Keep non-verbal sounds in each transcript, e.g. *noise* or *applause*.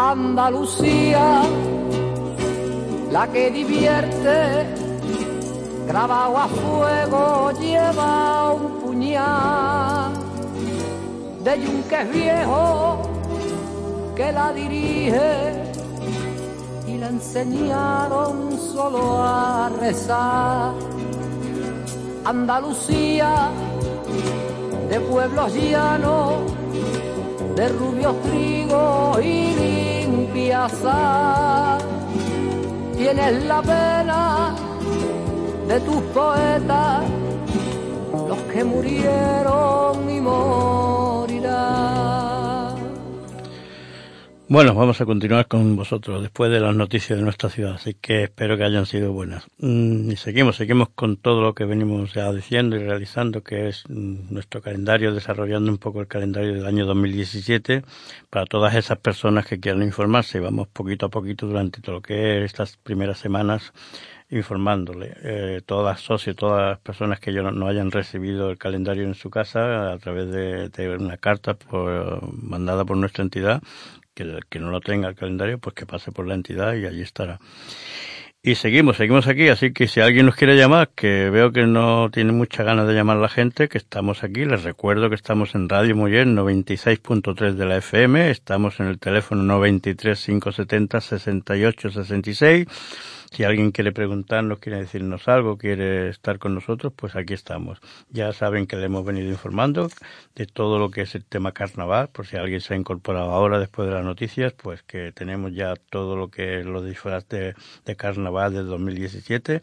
Andalucía, la que divierte, grabado a fuego lleva un puñal de yunques viejo que la dirige y le enseñaron solo a rezar. Andalucía, de pueblos llanos, de rubios trigos y limpias Tienes la pena de tus poetas, los que murieron y morirán. Bueno, vamos a continuar con vosotros después de las noticias de nuestra ciudad, así que espero que hayan sido buenas. Mm, y seguimos, seguimos con todo lo que venimos ya diciendo y realizando, que es mm, nuestro calendario, desarrollando un poco el calendario del año 2017 para todas esas personas que quieran informarse. Vamos poquito a poquito durante todo lo que es estas primeras semanas informándole. Eh, todas socios, todas las personas que no, no, hayan recibido el calendario en su casa a través de, de una carta por, mandada por nuestra entidad, que que no lo tenga el calendario, pues que pase por la entidad y allí estará. Y seguimos, seguimos aquí, así que si alguien nos quiere llamar, que veo que no tiene mucha ganas de llamar a la gente, que estamos aquí, les recuerdo que estamos en Radio Mujer 96.3 de la FM, estamos en el teléfono 93 570 68 66 si alguien quiere preguntarnos, quiere decirnos algo, quiere estar con nosotros, pues aquí estamos. Ya saben que le hemos venido informando de todo lo que es el tema carnaval, por si alguien se ha incorporado ahora después de las noticias, pues que tenemos ya todo lo que es los disfraces de, carnaval del 2017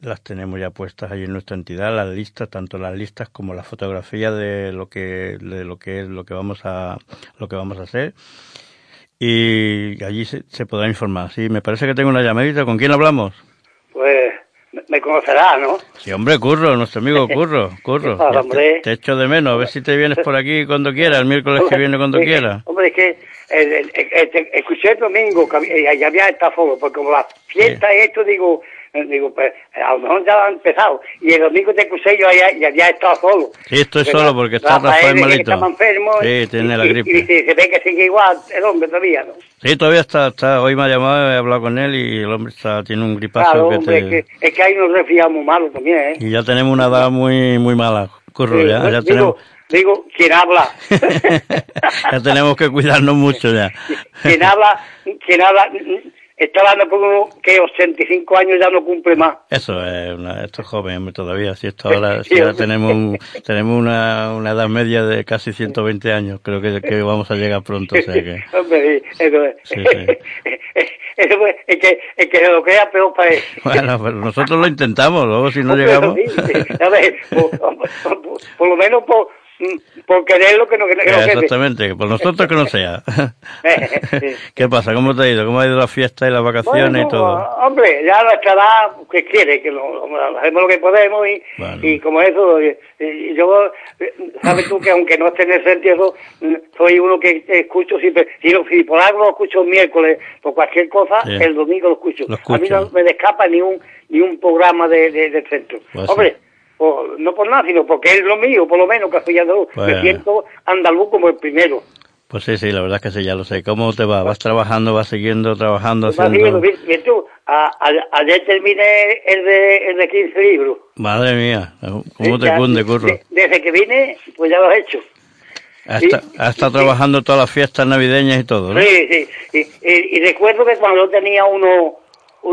las tenemos ya puestas ahí en nuestra entidad, las listas, tanto las listas como la fotografía de lo que, de lo que es lo que vamos a, lo que vamos a hacer y allí se, se, podrá informar. Sí, me parece que tengo una llamadita. ¿Con quién hablamos? Pues me conocerá, ¿no? Sí, hombre, Curro, nuestro amigo Curro, *laughs* Curro. te, te, echo de menos, a ver si te vienes por aquí cuando quieras, el miércoles que viene cuando quieras. Hombre, es que el, el, el, escuché el domingo que ya había estado porque como la fiesta sí. esto, digo, digo, pues a lo mejor ya han empezado. Y el domingo te acusé yo ya, ya, ya estado solo. Sí, estoy Pero solo porque está Rafael, Rafael malito. Está enfermo. Sí, tiene y, la gripe. Y, y, se ve que sigue igual el hombre todavía, ¿no? Sí, todavía está, está, hoy me ha llamado, he hablado con él y el hombre está, tiene un gripazo. Claro, que hombre, te... es, que, es que hay unos resfriados muy malos también, ¿eh? Y ya tenemos una edad muy, muy mala, curro, Sí, ya, ya digo, tenemos... digo, quien habla. *laughs* ya tenemos que cuidarnos mucho ya. *laughs* quien habla, quien habla, está hablando con uno que 85 años ya no cumple más. Eso es, una, esto es joven todavía, si esto *laughs* ahora, si ahora tenemos, un, tenemos una, una edad media de casi 120 años, creo que, que vamos a llegar pronto, o sea que... *laughs* Hombre, sí, eso es. Sí, sí. *laughs* Eso es, es que, es que se lo crea peor para él. Bueno, pero nosotros lo intentamos, luego si no Hombre, llegamos... A ver, por, por- por- por lo menos por, *laughs* por querer lo que no Eh. Exactamente, por nosotros que no sea. *laughs* ¿Qué pasa? ¿Cómo te ha ido? ¿Cómo ha ido la fiesta y las vacaciones Bueno, y todo? Hombre, ya a nuestra edad, que quiere? Que lo, hacemos lo que podemos y, Bueno. y como eso, y- yo, eh, sabes tú que aunque no esté en el sentido, mm, soy uno que escucho siempre, si, lo- si por algo lo escucho el miércoles, por cualquier cosa, Sí. el domingo lo escucho. Lo A mí no me escapa ni un, ni un programa de, de- centro. Pues hombre, por- no por nada, sino porque es lo mío, por lo menos, andaluz. Pues- Me siento andaluz como el primero. Pues sí, sí, la verdad es que sí, ya lo sé. ¿Cómo te va? ¿Vas trabajando, vas siguiendo trabajando, bien, haciendo...? bien, bien tú, a- a- ayer terminé el de, el de 15 libros. Madre mía, ¿cómo te Ya, cunde, curro? de- desde que vine, pues ya lo he hecho. Has, estado sí. trabajando todas las fiestas navideñas y todo, ¿no? Sí, sí. Y, y- y recuerdo que cuando yo tenía uno, un-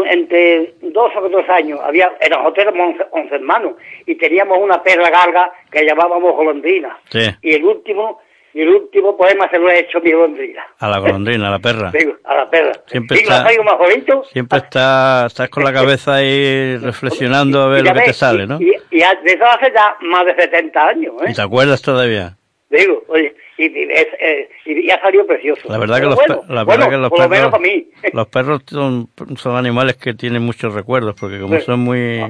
entre dos o tres años, había, nosotros éramos 11, 11 hermanos, y teníamos una perla garga que llamábamos golondrina. Sí. Y el último, y el último poema se lo he hecho a mi golondrina. A la golondrina, a la perra. *laughs* Digo, a la perla. Siempre está- traigo más bonito. Siempre está, estás con la *laughs* cabeza ahí reflexionando a ver lo que te sale, ¿no? Y, de eso hace ya más de 70 años, ¿eh? ¿Y te acuerdas todavía? Digo, oye, y, es, eh, y ya salió precioso. La verdad que los, bueno, la bueno, verdad que los por lo menos perros, mí. *laughs* los perros son, son animales que tienen muchos recuerdos, porque como Sí. son muy...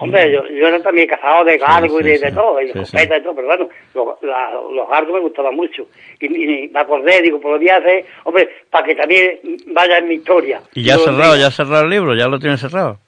Hombre, yo, yo era también casado de gargo sí, y de, sí. todo, y de Sí, escopeta y todo, pero bueno, los, la- los gargos me gustaban mucho. Y, y me acordé, digo, por lo día hacer, hombre, para que también vaya en mi historia. ¿Y ya Yo, cerrado, ya has cerrado el libro? ¿Ya lo tienes cerrado?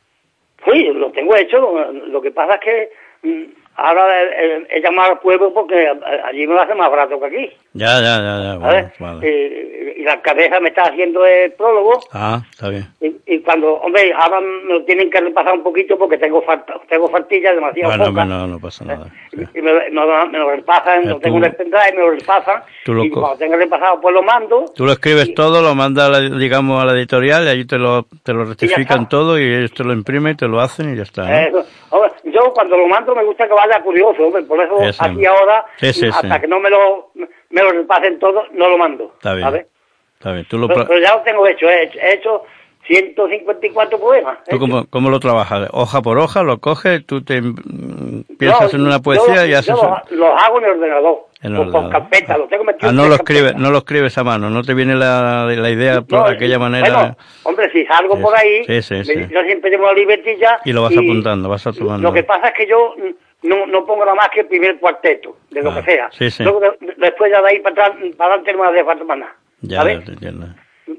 Sí, lo tengo hecho, lo, lo que pasa es que mm, ahora he, he llamado al pueblo porque allí me lo hace más barato que aquí. Ya, ya, ya, ya. Bueno, vale. y, y, la cabeza me está haciendo el prólogo. Ah, está bien. Y, y, cuando, hombre, ahora me lo tienen que repasar un poquito porque tengo falta, tengo faltillas demasiado bueno, pocas. no, no pasa nada. *laughs* Y, y me, me, lo- me lo repasan, lo tengo en el pendrive, me lo repasan. Tú lo y cuando tenga repasado, pues lo mando. Tú lo escribes todo, lo mandas, a la- digamos, a la editorial y allí te lo, te lo rectifican todo y ellos te lo imprimen, te lo hacen y ya está. Eso. Yo cuando lo mando me gusta que vaya curioso, hombre, por eso Sí, sí. aquí ahora, Sí, hasta que no me lo, me lo repasen todo, no lo mando. Está bien. ¿sabes? Está bien. ¿Tú, lo, Pero, pero ya lo tengo hecho, he hecho, he hecho 154 poemas. ¿tú hechos. cómo, cómo lo trabajas? ¿Hoja por hoja? ¿Lo coges? ¿Tú te mm, piensas en una poesía y haces...? Yo los, los hago en el ordenador, En el ordenador. carpeta, lo tengo metido Ah, en no tres lo escribes, no lo escribes a mano, no te viene la, la idea por No, aquella manera Bueno, hombre, si salgo por ahí, sí, sí, me- sí. yo siempre tengo la libretilla. y lo vas apuntando, vas tomando. Lo que pasa es que yo no, no pongo nada más que el primer cuarteto, de lo Ah, que sea. sí, sí. Luego, de- después ya de ahí para atrás, para adelante no me hace falta más nada. Ya, ¿sabes? te entiendo.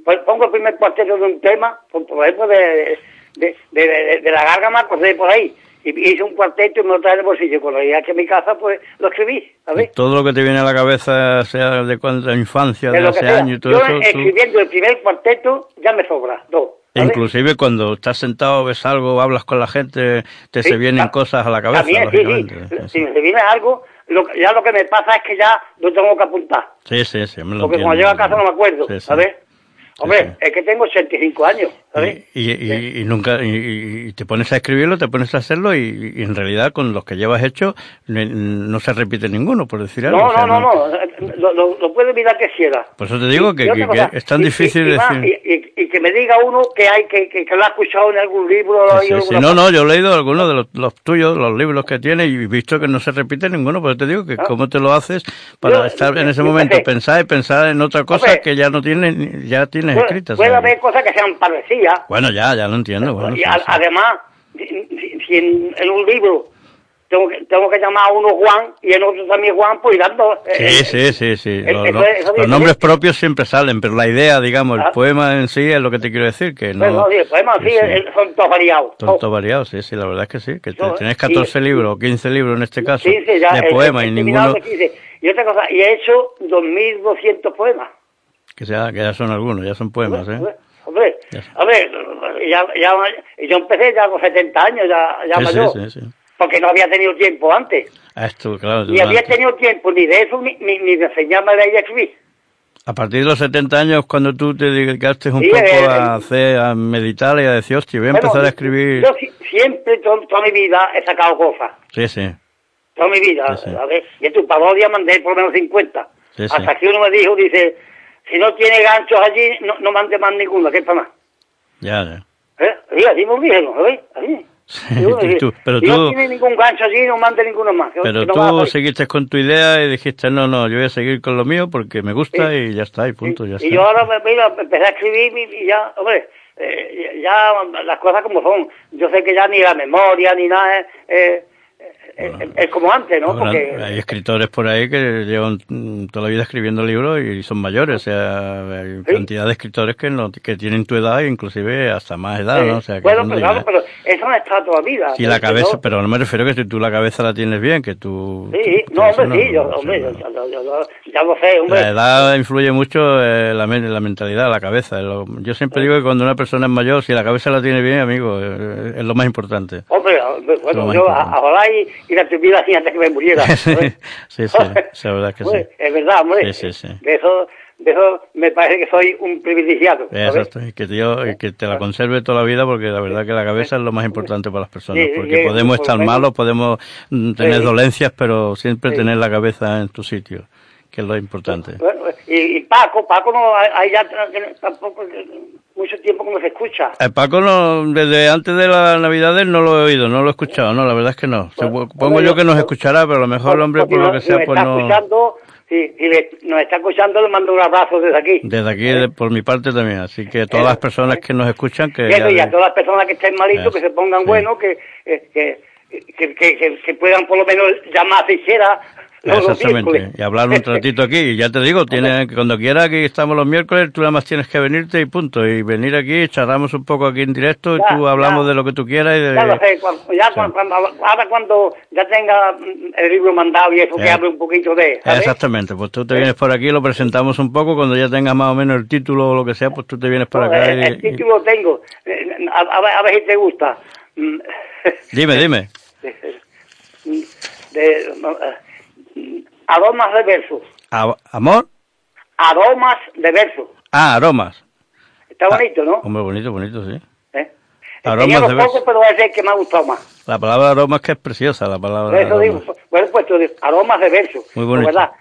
Pues pongo el primer cuarteto de un tema, por, por ejemplo, de, de, de, de- de la gárgama, acordé por ahí. Y hice un cuarteto y me lo traje en el bolsillo. Cuando llegué aquí a mi casa, pues lo escribí, ¿sabes? Todo lo que te viene a la cabeza, sea de cuánta infancia, De de hace años y todo Yo eso, tú- escribiendo el primer cuarteto ya me sobra, dos. ¿sabes? inclusive cuando estás sentado, ves algo, hablas con la gente, te Sí, se vienen cosas a la cabeza, También, sí, sí. Si me viene algo, lo ya lo que me pasa es que ya lo tengo que apuntar. sí, sí, sí, me lo Porque entiendo. cuando llego a casa no me acuerdo, Sí, sí. ¿sabes? Hombre, sí. es que tengo 85 años, ¿sabes? Y, y, y- y nunca y, te pones a escribirlo, te pones a hacerlo y, en realidad con los que llevas hecho no se repite ninguno, por decir algo. No, o sea, no, no, no, lo, lo, lo puede mirar que quiera. Por eso te digo que, es tan y- difícil decir. Y, que me diga uno que hay que, que, lo ha escuchado en algún libro. Sí, sí, alguna No, no, yo he leído algunos de los, los tuyos, los libros que tienes y visto que no se repite ninguno, pero te digo que Ah. cómo te lo haces para Yo- estar en ese yo momento, pensar y pensar en otra cosa Hombre, que ya no tienes, ya tienes Puede, escritas. puede haber cosas que sean parecidas. Bueno, ya, ya lo entiendo. Bueno, y sí, a- sí. además, si, en, en un libro tengo que, tengo que llamar a uno Juan y en otro también Juan, pues dando. Sí, eh, sí, sí, sí. eh, Los, eso eso nombres propios siempre salen, pero la idea, digamos, el Ah. poema en sí es lo que te quiero decir, que no... No, sí, el poema sí, sí, sí. eh, son todos variados. Son todos variados, sí, sí, la verdad es que sí, que Yo, tienes sí. 14 libros o 15 libros en este caso Sí, sí, ya. de poemas y ninguno terminado de 15. Y otra cosa, y he hecho 2.200 poemas. Que, sea, que ya son algunos, ya son poemas, ¿eh? Hombre, Hombre, Ya ya, ya, yo empecé ya con 70 años, ya, ya Sí, mayor, sí, sí, sí. porque no había tenido tiempo antes. Ah, Esto, claro, Ni había tenido tiempo ni de eso, ni, ni, ni de enseñarme a escribir. a partir de los 70 años, cuando tú te dedicaste un poco eh, a hacer, a meditar y a decir, hostia, voy a Bueno, empezar a escribir... Yo si- siempre, to- toda mi vida, he sacado cosas. Sí, sí, Toda mi vida. Ver, y en tu parodia mandé por lo menos 50. Sí, sí. Hasta que uno me dijo, dice, si no tiene ganchos allí, no, no mande más ninguna, que es para más. ya, ya. ¿Eh? Sí, así me dijeron, ¿sabes? Así. *laughs* Sí, Y tú- tú- pero si no tú- tiene ningún gancho allí, no mande ninguno más. Pero no tú seguiste con tu idea y dijiste, no, no, yo voy a seguir con lo mío porque me gusta Sí. y ya está, y punto, ya y, está. y yo ahora me, mira, empecé a escribir y, y ya, hombre, eh, ya las cosas como son. Yo sé que ya ni la memoria ni nada es, eh, eh, es- es como antes, ¿no? Porque hay escritores por ahí que llevan mm, toda la vida escribiendo libros y son mayores, o sea, hay Sí. cantidad de escritores que no, que tienen tu edad, inclusive hasta más edad, eh, ¿no? O sea, que bueno, pero, diga- claro, pero eso no está toda la vida. Si la cabeza, pero no me refiero que si tú la cabeza la tienes bien, que tú... Sí, no, hombre, sí, yo, hombre, yo- yo- yo- yo- ya lo sé, hombre. La edad influye mucho eh, la, la mentalidad, la cabeza. Lo- yo siempre digo que cuando una persona es mayor, si la cabeza la tiene bien, amigo, eh, es lo más importante. Hombre, Lo bueno, yo ojalá y, y la tuviera así antes que me muriera. *laughs* sí, sí, sí, la verdad es que sí. Es verdad, hombre. Sí, sí, sí. De eso, de eso me parece que soy un privilegiado. ¿sabes? Exacto, y que, tío, y que te la conserve toda la vida porque la verdad que la cabeza es lo más importante para las personas, porque podemos estar malos, podemos mm, tener dolencias, pero siempre tener la cabeza en tu sitio, que es lo importante. Bueno, y, y Paco, Paco no, hay ya tampoco eh, mucho tiempo que no se escucha. El Paco no, desde antes de la Navidad no lo he oído, no lo he escuchado, no, la verdad es que no. Bueno, Pongo hombre, yo que nos escuchará, pero a lo mejor el hombre por lo que sea, pues está no... escuchando, si, si le- nos está escuchando, le mando un abrazo desde aquí. Desde aquí, de- por mi parte también, así que todas Eh, las personas que nos escuchan, que Y, eso, ya y a todas las personas que estén malitos, que se pongan sí. buenos, que, eh, que, que, que, que- que puedan por lo menos llamar a Exactamente. y hablar un ratito aquí. Y ya te digo, tiene, cuando quieras, aquí estamos los miércoles, tú nada más tienes que venirte y punto. Y venir aquí, charlamos un poco aquí en directo y tú hablamos de lo que tú quieras. Y de, ya lo sé, ya cuando, ahora cuando ya tenga el libro mandado y eso, que hable un poquito de... Exactamente, pues tú te vienes por aquí, lo presentamos un poco, cuando ya tengas más o menos el título o lo que sea, pues tú te vienes por acá. El, título tengo, eh, a, ver, si te gusta. Dime, dime. *laughs* De, aromas de verso. ¿Amor? Aromas de verso. Ah, aromas. Está bonito, ¿no? Hombre, bonito, bonito, sí. ¿Eh? Aromas de verso. pero es el que me ha gustado más. La palabra aromas que es preciosa, la palabra Eso digo, bueno, pues aromas de verso. Muy bonito. ¿verdad?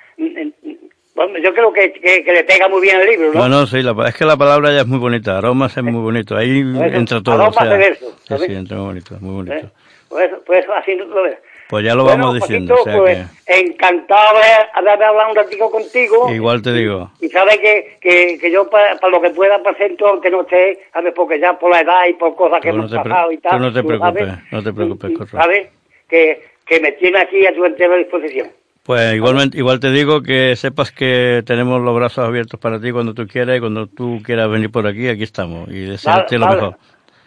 Bueno, yo creo que, que, le pega muy bien el libro, ¿no? No, no, sí, la, es que la palabra ya es muy bonita, aromas es muy bonito, ahí entra todo. Aromas de verso. Sí, sí, entra muy bonito, muy bonito. ¿Eh? Pues, pues así lo ves. Pues ya lo vamos diciendo. o sea pues, encantado de haber hablado un ratito contigo. Igual te digo. Y, sabes que, que, que yo para, lo que pueda presento, aunque no esté, ¿sabes? porque ya por la edad y por cosas que hemos pasado y tal. no te preocupes, no te preocupes, ¿Sabes? Que, que me tiene aquí a tu entera disposición. Pues igualmente, igual te digo que sepas que tenemos los brazos abiertos para ti cuando tú quieras y cuando tú quieras venir por aquí, aquí estamos y desearte lo mejor.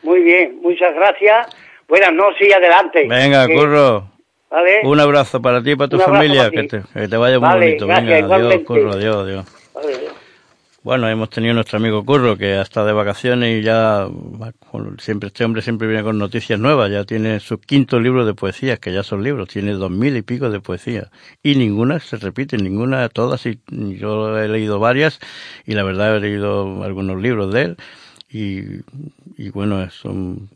Muy bien, muchas gracias. Buenas noches y adelante. Venga, Curro. Un abrazo para ti y para tu familia, que te, que te, vaya muy bonito. Venga, adiós, Curro, adiós, adiós. Bueno, hemos tenido nuestro amigo Curro que ha estado de vacaciones y ya siempre este hombre siempre viene con noticias nuevas. Ya tiene su quinto libro de poesías, que ya son libros. Tiene dos mil y pico de poesías y ninguna se repite, ninguna, todas. Y yo he leído varias y la verdad he leído algunos libros de él y, y bueno, son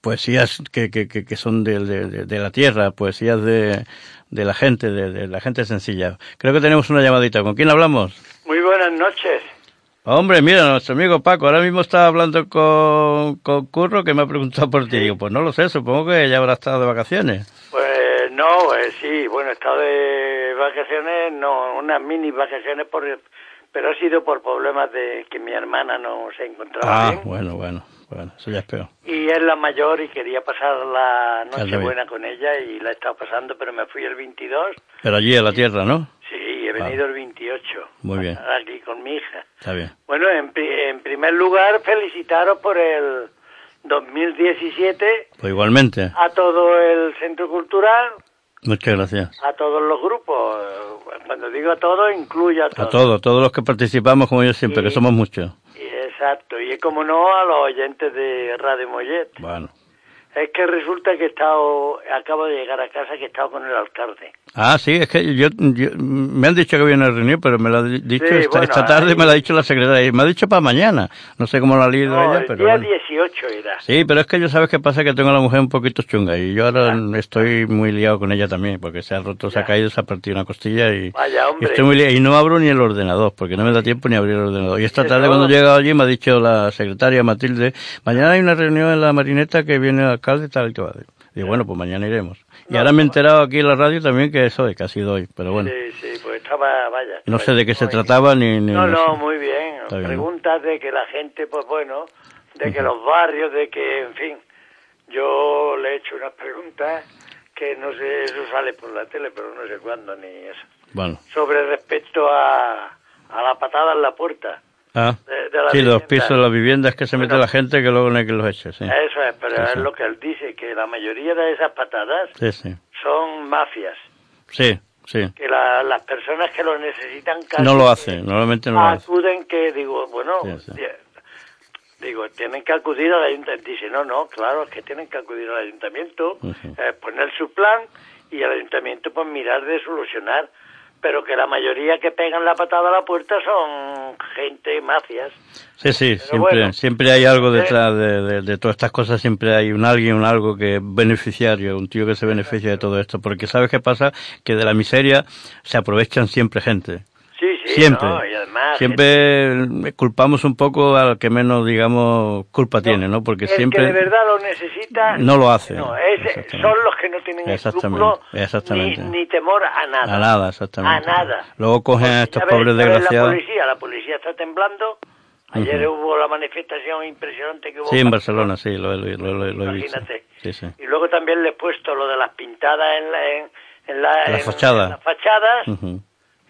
poesías que, que, que son de, de, de, la tierra, poesías de, de la gente, de, la gente sencilla. Creo que tenemos una llamadita. ¿Con quién hablamos? Muy buenas noches. Hombre, mira, nuestro amigo Paco, ahora mismo estaba hablando con, con Curro que me ha preguntado por ti. Digo, pues no lo sé, supongo que ya habrá estado de vacaciones. Pues no, eh, sí, bueno, he estado de vacaciones, no, unas mini vacaciones por pero ha sido por problemas de que mi hermana no se encontraba ah, bien. bueno, bueno, bueno, eso ya es peor. Y es la mayor y quería pasar la noche buena con ella y la he estado pasando, pero me fui el 22. Pero allí en la tierra, ¿no? Sí, he venido el 28. Muy bien. Aquí con mi hija. Está bien. Bueno, en, en primer lugar, felicitaros por el 2017. Pues igualmente. A todo el Centro Cultural, Muchas gracias. A todos los grupos. Cuando digo a todos, incluye a todos. A todos, todos los que participamos, como yo siempre, que somos muchos. exacto. Y como no, a los oyentes de Radio Mollet. Bueno. Es que resulta que he estado, acabo de llegar a casa que he estado con el alcalde. Ah, sí, es que yo, me han dicho que había una reunión, pero me lo ha dicho esta, tarde, me lo ha dicho la secretaria, y me ha dicho para mañana. No sé cómo lo ha leído ella, pero. El día 18 era. Sí, pero es que yo sabes qué pasa, que tengo a la mujer un poquito chunga, y yo ahora estoy muy liado con ella también, porque se ha roto, se ha caído, se ha partido una costilla, y, estoy muy liado, y no abro ni el ordenador, porque no me da tiempo ni abrir el ordenador. Y esta tarde, cuando he llegado allí, me ha dicho la secretaria Matilde, mañana hay una reunión en la marineta que viene el alcalde, tal y que va. Y bueno, pues mañana iremos. Y ahora me he enterado aquí en la radio también que es hoy, que ha sido hoy, pero bueno. Sí, sí, pues estaba, vaya. No sé de qué se trataba ni... no, no, muy bien. Preguntas de que la gente, pues bueno, de que los barrios, de que, en fin, yo le he hecho unas preguntas que no sé, eso sale por la tele, pero no sé cuándo ni eso. Bueno. Sobre respecto a, a la patada en la puerta. Ah, sí, los pisos, las viviendas que se mete la gente que luego no hay que los eche, sí. Eso es, pero es lo que él dice, que la mayoría de esas patadas son mafias. Sí, sí. Que las personas que lo necesitan casi No lo hacen, normalmente no lo hacen. Acuden que, digo, bueno, digo, tienen que acudir al ayuntamiento. Dice, no, no, claro, es que tienen que acudir al ayuntamiento, eh, poner su plan y el ayuntamiento pues mirar de solucionar pero que la mayoría que pegan la patada a la puerta son gente, mafias. Sí, sí, siempre, siempre hay algo ¿eh? detrás de, de, todas estas cosas, siempre hay un alguien, un algo que es beneficiario, un tío que se beneficia de todo esto, porque ¿sabes qué pasa? Que de la miseria se aprovechan siempre gente. Sí, sí, siempre. siempre culpamos un poco al que menos, digamos, culpa tiene, ¿no? Porque el siempre... que de verdad lo necesita... No lo hace. No, son los que no tienen escrúpulos ni, ni, temor a nada. A nada, exactamente. A nada. Luego cogen a estos pobres desgraciados... La policía, la policía está temblando. Ayer hubo la manifestación impresionante que hubo. Sí, en Barcelona, sí, lo, lo, lo, lo he visto. Y luego también le he puesto lo de las pintadas en, la, en, la, las fachadas,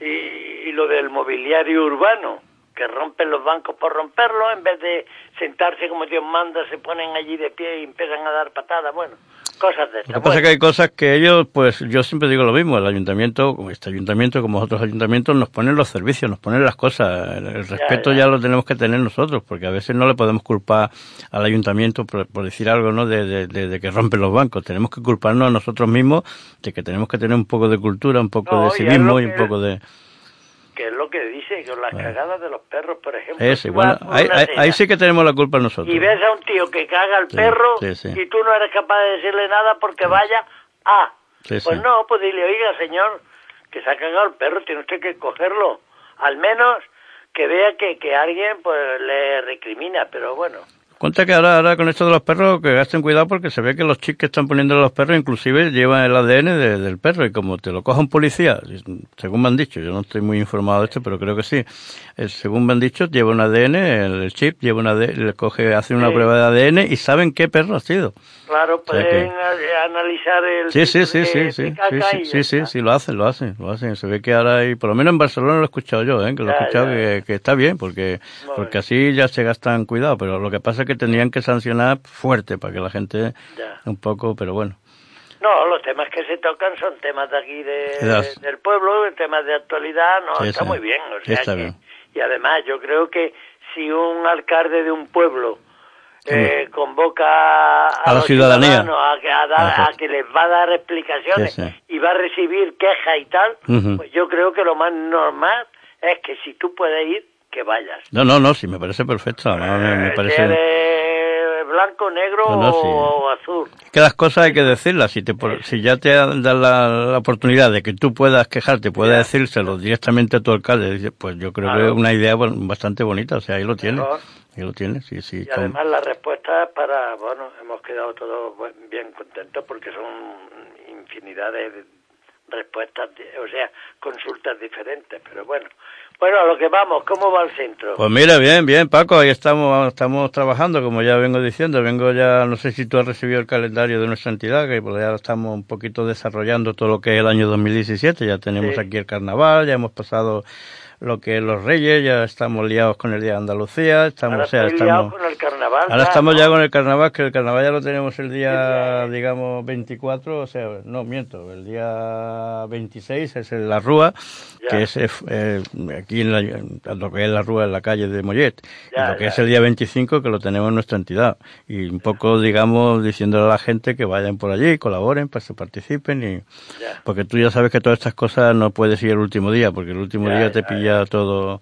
y, y lo del mobiliario urbano que rompen los bancos por romperlo, en vez de sentarse como Dios manda, se ponen allí de pie y empiezan a dar patadas, bueno, cosas de Lo que pasa es que hay cosas que ellos, pues yo siempre digo lo mismo, el ayuntamiento, este ayuntamiento como otros ayuntamientos, nos ponen los servicios, nos ponen las cosas, el respeto ya, lo tenemos que tener nosotros, porque a veces no le podemos culpar al ayuntamiento por, decir algo, ¿no?, de, de, que rompen los bancos, tenemos que culparnos a nosotros mismos de que tenemos que tener un poco de cultura, un poco de civismo y un poco de que es lo que dice, con las cagadas de los perros, por ejemplo. bueno, ahí, sí que tenemos la culpa nosotros. Y ves a un tío que caga al perro y tú no eres capaz de decirle nada porque vaya a... pues no, pues dile, oiga, señor, que se ha cagado el perro, tiene usted que cogerlo. Al menos que vea que, que alguien pues le recrimina, pero bueno. Cuenta que ahora, ahora con esto de los perros, que gasten cuidado porque se ve que los chips que están poniendo los perros inclusive llevan el ADN del perro y como te lo coja un policía, según me han dicho, yo no estoy muy informado de esto, pero creo que sí, según me han dicho, lleva un ADN, el chip lleva un ADN, le coge, hacen una prueba de ADN y saben qué perro ha sido. Claro, pueden analizar el... Sí, sí, sí, sí, sí, sí, sí, sí, sí, lo hacen, lo hacen, lo hacen. Se ve que ahora hay, por lo menos en Barcelona lo he escuchado yo, ¿eh? que lo he escuchado que, que, está bien, porque, porque así ya se gastan cuidado, pero lo que pasa es que tendrían que sancionar fuerte para que la gente un poco, pero bueno. No, los temas que se tocan son temas de aquí de, del pueblo, temas de actualidad, no, está muy bien, o sea que, y además yo creo que si un alcalde de un pueblo eh, convoca a, la ciudadanía. a, que, les va a dar explicaciones y va a recibir quejas y tal, pues yo creo que lo más normal es que si tú puedes ir, que vayas. No, no, no, sí, me parece perfecto. me, eh, parece... blanco, negro o azul. Que las cosas hay que decirlas. Si, te, si ya te dan la, oportunidad de que tú puedas quejarte, puedas decírselo directamente a tu alcalde, pues yo creo que es una idea bastante bonita. O sea, ahí lo tienes. Ahí lo tienes, sí, sí. Y además la respuesta para, bueno, hemos quedado todos bien contentos porque son infinidad de respuestas, o sea, consultas diferentes, pero bueno, bueno, a lo que vamos, ¿cómo va el centro? Pues mira, bien, bien, Paco, ahí estamos, estamos trabajando, como ya vengo diciendo, vengo ya, no sé si tú has recibido el calendario de nuestra entidad, que pues ya estamos un poquito desarrollando todo lo que es el año 2017, ya tenemos aquí el carnaval, ya hemos pasado lo que es los Reyes, ya estamos liados con el Día de Andalucía, estamos, ahora estamos, con el carnaval. Ahora estamos ya con el carnaval, que el carnaval ya lo tenemos el día, digamos, 24, o sea, no, miento, el día 26 es la Rúa, que es eh, aquí en, la, lo que es la Rúa en la calle de Mollet, y lo que es el día 25 que lo tenemos en nuestra entidad, y un poco, digamos, diciéndole a la gente que vayan por allí, colaboren, para que participen, y porque tú ya sabes que todas estas cosas no puedes ir el último día, porque el último día te pilla todo.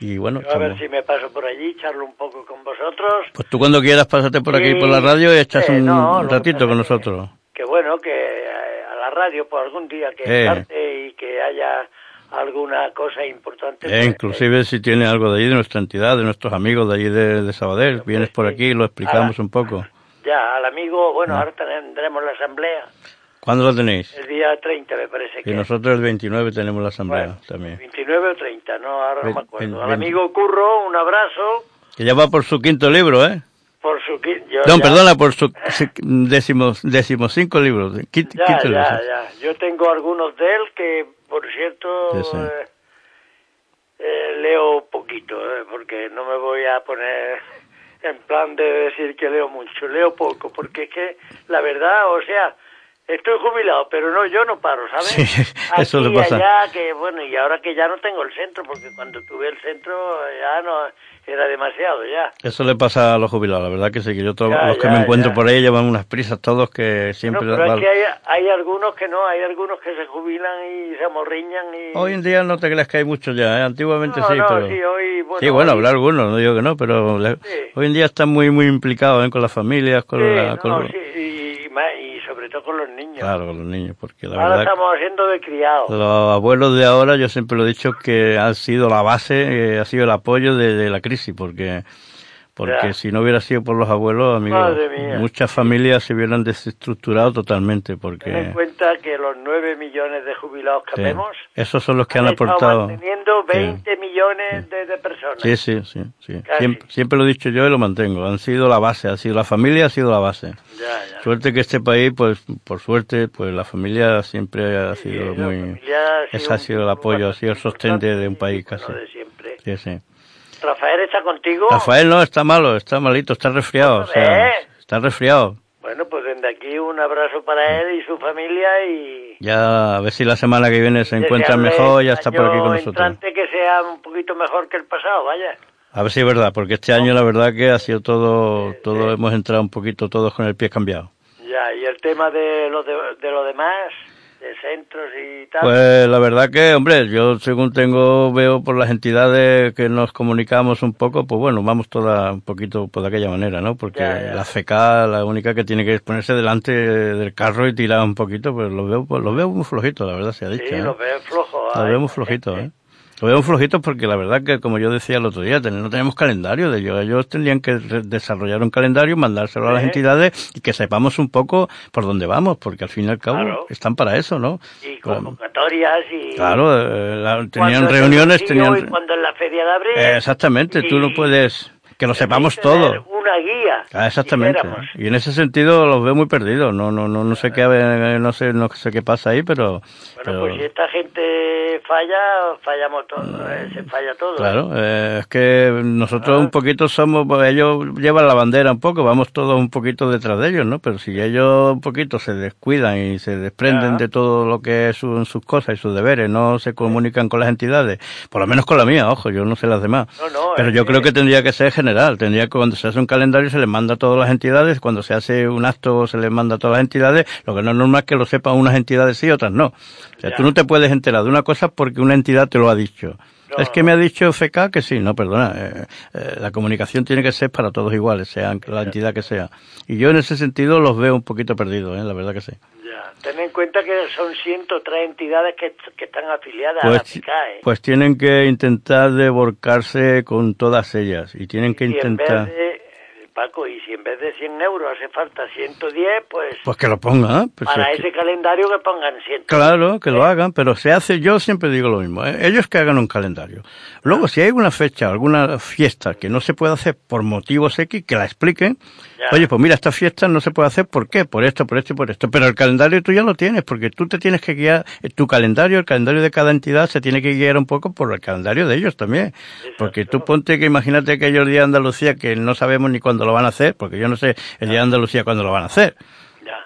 Y bueno, a ver si me paso por allí, charlo un poco con vosotros. Pues tú cuando quieras pásate por aquí por la radio y echas un ratito con nosotros. Que, bueno, que eh, a la radio por algún día que eh. y que haya alguna cosa importante. Eh, inclusive si tiene algo de allí de nuestra entidad, de nuestros amigos de allí de, Sabadell, vienes por aquí y lo explicamos un poco. Ya, al amigo, bueno, ahora tendremos la asamblea. ¿Cuándo lo tenéis? El día 30 me parece que. Y nosotros el 29 tenemos la asamblea también. 29 o 30, no, ahora no me acuerdo. Al amigo Curro, un abrazo. Que ya va por su quinto libro, ¿eh? Por su quinto... No, perdona, por su *laughs* décimo, cinco libros. Quinto, ya, ya, ya. Yo tengo algunos de él que, por cierto, eh, eh, leo poquito, eh, porque no me voy a poner en plan de decir que leo mucho, leo poco, porque es que la verdad, o sea, Estoy jubilado, pero no, yo no paro, ¿sabes? Sí, *laughs* eso le pasa. Allá, que, bueno, y ahora que ya no tengo el centro, porque cuando tuve el centro ya no era demasiado ya. Eso le pasa a los jubilados, la verdad que sí, que yo todos los que me encuentro por ahí llevan unas prisas todos que siempre... No, pero es que hay, hay, algunos que no, hay algunos que se jubilan y se amorriñan y... Hoy en día no te creas que hay muchos ya, ¿eh? antiguamente sí, no, pero... Sí, hoy, bueno, sí, bueno, habrá algunos, no digo que no, pero hoy en día están muy, muy implicados ¿eh? con las familias, con la... Con todo con los niños. Claro, con los niños, porque la ahora verdad... estamos haciendo de criados. Los abuelos de ahora, yo siempre lo he dicho, que han sido la base, eh, ha sido el apoyo de, la crisis, porque porque si no hubiera sido por los abuelos, amigos, muchas familias se hubieran desestructurado totalmente. Porque... Ten en cuenta que los 9 millones de jubilados que vemos, esos son los que han, aportado. manteniendo 20 millones de, personas. Sí, sí, sí. sí. Siempre, siempre, lo he dicho yo y lo mantengo. Han sido la base, ha sido la familia, ha sido la base. Ya, Suerte que este país, pues, por suerte, pues la familia siempre ha sido muy. Ese ha sido el apoyo, ha sido el sostén de, un país casi. De siempre. Sí, sí. Rafael está contigo. Rafael no, está malo, está malito, está resfriado. O sea, está resfriado. Bueno, pues desde aquí un abrazo para él y su familia y... Ya a ver si la semana que viene se encuentra mejor, ya está por aquí con nosotros. que sea un poquito mejor que el pasado, vaya. A ver si es verdad, porque este año la verdad que ha sido todo, todo hemos entrado un poquito todos con el pie cambiado. Ya, y el tema de lo, de, de lo demás de centros y tal. Pues la verdad que, hombre, yo según tengo, veo por las entidades que nos comunicamos un poco, pues bueno, vamos toda un poquito por de aquella manera, ¿no? Porque la FECA, la única que tiene que ponerse delante del carro y tirar un poquito, pues lo veo, pues, lo veo muy flojito, la verdad se ha dicho. Sí, ¿eh? lo veo flojo. Lo veo muy flojito, ¿eh? Lo veo flojito porque la verdad que, como yo decía el otro día, no tenemos calendario de ellos. Ellos tendrían que desarrollar un calendario, mandárselo a las entidades y que sepamos un poco por dónde vamos, porque al fin y al cabo están para eso, ¿no? Y convocatorias y... Claro, eh, tenían reuniones, tenían... cuando en la feria de abril... exactamente, tú no puedes que lo sepamos todo. Una guía. Ah, exactamente. Y en ese sentido los veo muy perdidos. No, no, no, no sé qué, no sé, no sé qué pasa ahí, pero. Bueno, pues si esta gente falla, fallamos todos, eh, se falla todo. Claro, eh, es que nosotros un poquito somos, pues, ellos llevan la bandera un poco, vamos todos un poquito detrás de ellos, ¿no? Pero si ellos un poquito se descuidan y se desprenden de todo lo que son sus cosas y sus deberes, no se comunican con las entidades, por lo menos con la mía, ojo, yo no sé las demás. pero yo creo que tendría que ser general. Tendría que cuando se hace un calendario se les manda a todas las entidades, cuando se hace un acto se les manda a todas las entidades. Lo que no es normal es que lo sepan unas entidades sí y otras no. O sea, tú no te puedes enterar de una cosa porque una entidad te lo ha dicho. es que me ha dicho FK que sí, no, perdona. Eh, eh, la comunicación tiene que ser para todos iguales, sea la entidad que sea. Y yo en ese sentido los veo un poquito perdidos, ¿eh? la verdad que sí. Ten en cuenta que son 103 entidades que, están afiliadas a la FICAE. Pues tienen que intentar deborcarse con todas ellas y tienen que intentar... Paco, y si en vez de 100 euros hace falta 110, pues... Pues que lo pongan. Pues para ese calendario que pongan 100. Claro, que lo hagan, pero se hace, yo siempre digo lo mismo, ¿eh? ellos que hagan un calendario. Luego, si hay alguna fecha, alguna fiesta que no se puede hacer por motivos X, que la expliquen. Oye, pues mira, esta fiesta no se puede hacer, ¿por qué? Por esto, por esto y por esto. Pero el calendario tú ya lo tienes, porque tú te tienes que guiar, eh, tu calendario, el calendario de cada entidad se tiene que guiar un poco por el calendario de ellos también. Porque tú ponte que imagínate que ellos día de Andalucía, que no sabemos ni cuándo lo van a hacer, porque yo no sé el día de Andalucía cuándo lo van a hacer.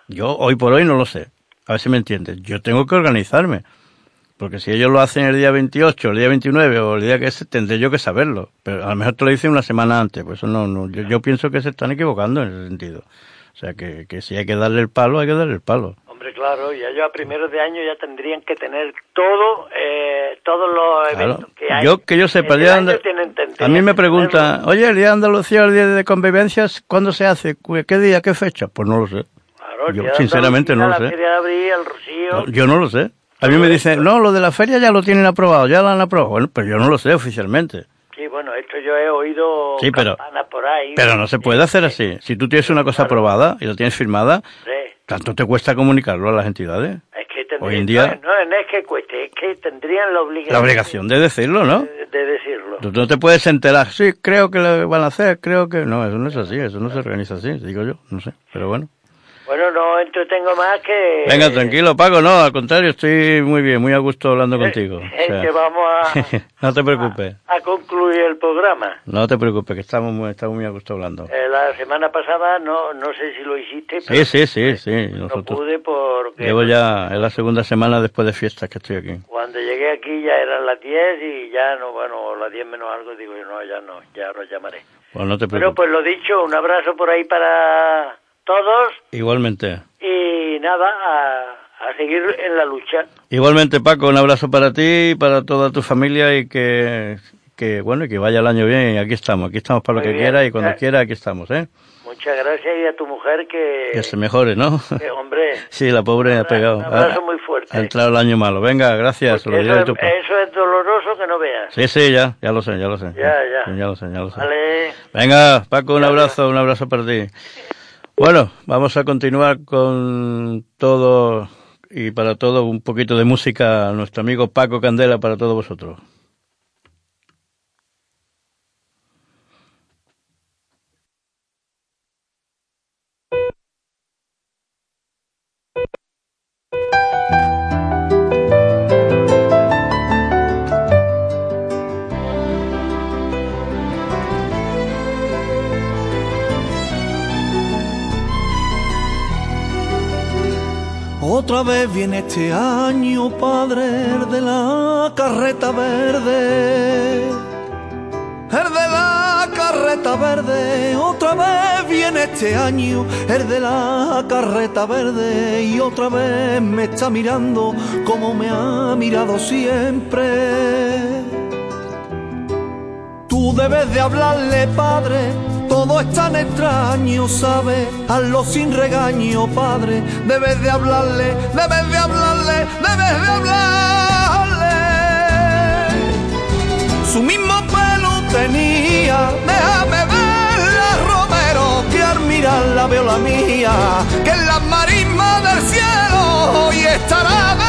Yo hoy por hoy no lo sé. A ver si me entiendes. Yo tengo que organizarme. Porque si ellos lo hacen el día 28, el día 29 o el día que se, tendré yo que saberlo. Pero a lo mejor te lo dicen una semana antes. Pues eso no, no yo, yo, pienso que se están equivocando en ese sentido. O sea, que, que si hay que darle el palo, hay que darle el palo. Hombre, claro, y ellos a primeros de año ya tendrían que tener todo, eh, todos los eventos que hay. Yo, que yo sepa, el día a mí me preguntan, oye, el día de Andalucía, el día de convivencias, ¿cuándo se hace? ¿Qué día, qué fecha? Pues no lo sé. Claro, yo sinceramente no lo sé. el Rocío. yo no lo sé. A mí me dicen, no, lo de la feria ya lo tienen aprobado, ya lo han aprobado. Bueno, pero yo no lo sé oficialmente. Sí, bueno, esto yo he oído sí, pero, por ahí. Pero no se puede hacer así. Si tú tienes una cosa aprobada y lo tienes firmada, ¿tanto te cuesta comunicarlo a las entidades? Es que Hoy en día... No, no, es que cueste, es que tendrían la obligación... La obligación de decirlo, ¿no? De, decirlo. Tú no te puedes enterar, sí, creo que lo van a hacer, creo que... No, eso no es así, eso no se organiza así, digo yo, no sé, pero bueno. Bueno, no entretengo más que... Venga, tranquilo, Paco, no, al contrario, estoy muy bien, muy a gusto hablando eh, contigo. Es que vamos a... *laughs* no te preocupes. A, concluir el programa. No te preocupes, que estamos muy, estamos muy a gusto hablando. Eh, la semana pasada, no no sé si lo hiciste, pero... Sí, sí, sí, sí. Nosotros... No pude porque... Llevo ya, es la segunda semana después de fiestas que estoy aquí. Cuando llegué aquí ya eran las 10 y ya no, bueno, las 10 menos algo, digo yo, no, ya no, ya lo llamaré. Pues no te preocupes. Bueno, pues lo dicho, un abrazo por ahí para todos. Igualmente. Y nada, a, seguir en la lucha. Igualmente, Paco, un abrazo para ti y para toda tu familia y que, que bueno, y que vaya el año bien. Y aquí estamos, aquí estamos para lo que quiera y cuando eh. quiera, aquí estamos, ¿eh? Muchas gracias y a tu mujer que... Que se mejore, ¿no? Que, hombre. *laughs* sí, la pobre ha pegado. Un abrazo muy fuerte. Ha entrado el año malo. Venga, gracias. Lo eso, es, eso, es, doloroso que no veas. Sí, sí, ya, ya lo sé, ya lo sé. Ya, ya. Ya lo sé, ya lo sé. Vale. Venga, Paco, un abrazo, un abrazo para ti. Bueno, vamos a continuar con todo y para todo un poquito de música a nuestro amigo Paco Candela para todos vosotros. Otra vez viene este año, padre, el de la carreta verde. El de la carreta verde, otra vez viene este año, el de la carreta verde, y otra vez me está mirando como me ha mirado siempre. Tú debes de hablarle, padre, todo es tan extraño, ¿sabes? Hazlo sin regaño, padre. Debes de hablarle, debes de hablarle, debes de hablarle. Su mismo pelo tenía, déjame verla, Romero, que al mirarla veo la mía, que es la marisma del cielo y estará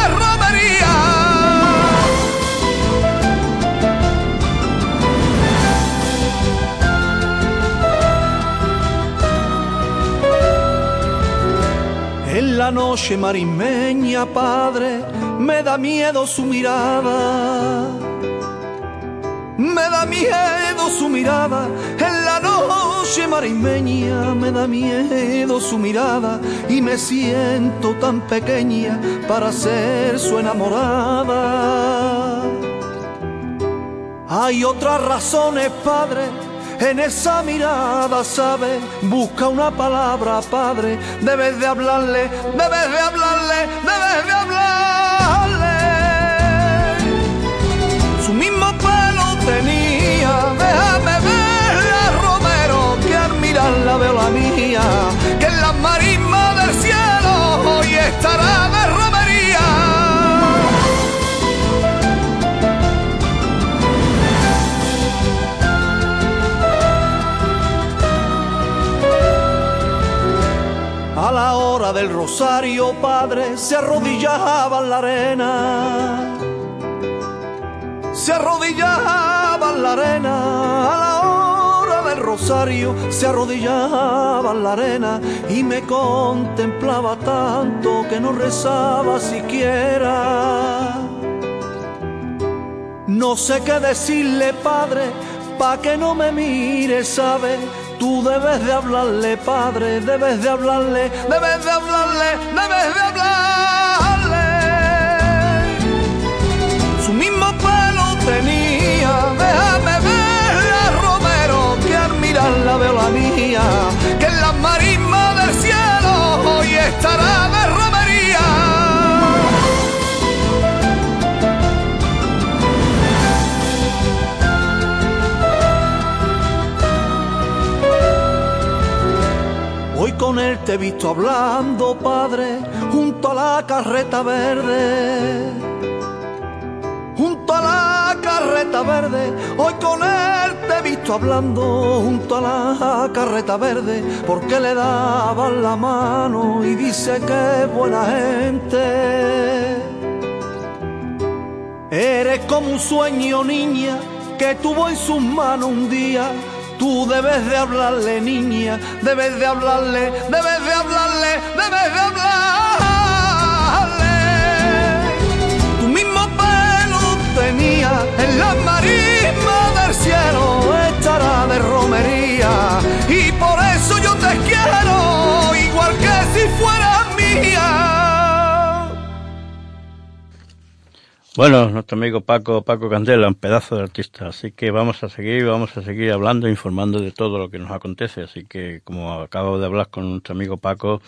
la noche marismeña, padre, me da miedo su mirada. Me da miedo su mirada, en la noche marismeña me da miedo su mirada y me siento tan pequeña para ser su enamorada. Hay otras razones, padre, en esa mirada, ¿sabes? Busca una palabra, padre. Debes de hablarle, debes de hablarle, debes de hablarle. Su mismo pelo tenía, déjame verla, Romero, que al mirarla veo la mía, que en la marisma del cielo hoy estará de hora del rosario, padre, se arrodillaba en la arena. Se arrodillaba en la arena. A la hora del rosario, se arrodillaba en la arena y me contemplaba tanto que no rezaba siquiera. No sé qué decirle, padre, pa' que no me mire, ¿sabe? Tú debes de hablarle, padre, debes de hablarle, debes de hablarle, debes de hablarle. Su mismo pelo tenía, déjame verla, Romero, que al mirarla veo la mía, te he visto hablando, padre, junto a la carreta verde. Junto a la carreta verde, hoy con él te he visto hablando junto a la carreta verde, porque le daban la mano y dice que es buena gente. Eres como un sueño, niña, que tuvo en sus manos un día Tú debes de hablarle, niña, debes de hablarle, debes de hablarle, debes de hablarle. Bueno, nuestro amigo Paco, Paco Candela, un pedazo de artista, así que vamos a seguir, vamos a seguir hablando, informando de todo lo que nos acontece, así que como acabo de hablar con nuestro amigo Paco,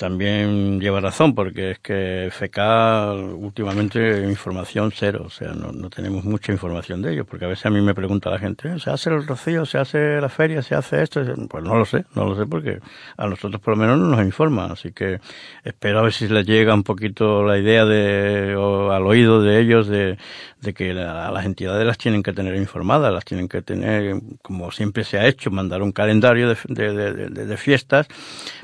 también lleva razón, porque es que FK últimamente información cero, o sea, no, no, tenemos mucha información de ellos, porque a veces a mí me pregunta la gente, ¿se hace el rocío, se hace la feria, se hace esto? Pues no lo sé, no lo sé, porque a nosotros por lo menos no nos informan, así que espero a ver si les llega un poquito la idea de, o al oído de ellos de, de que a las entidades las tienen que tener informadas, las tienen que tener, como siempre se ha hecho, mandar un calendario de, de, de, de fiestas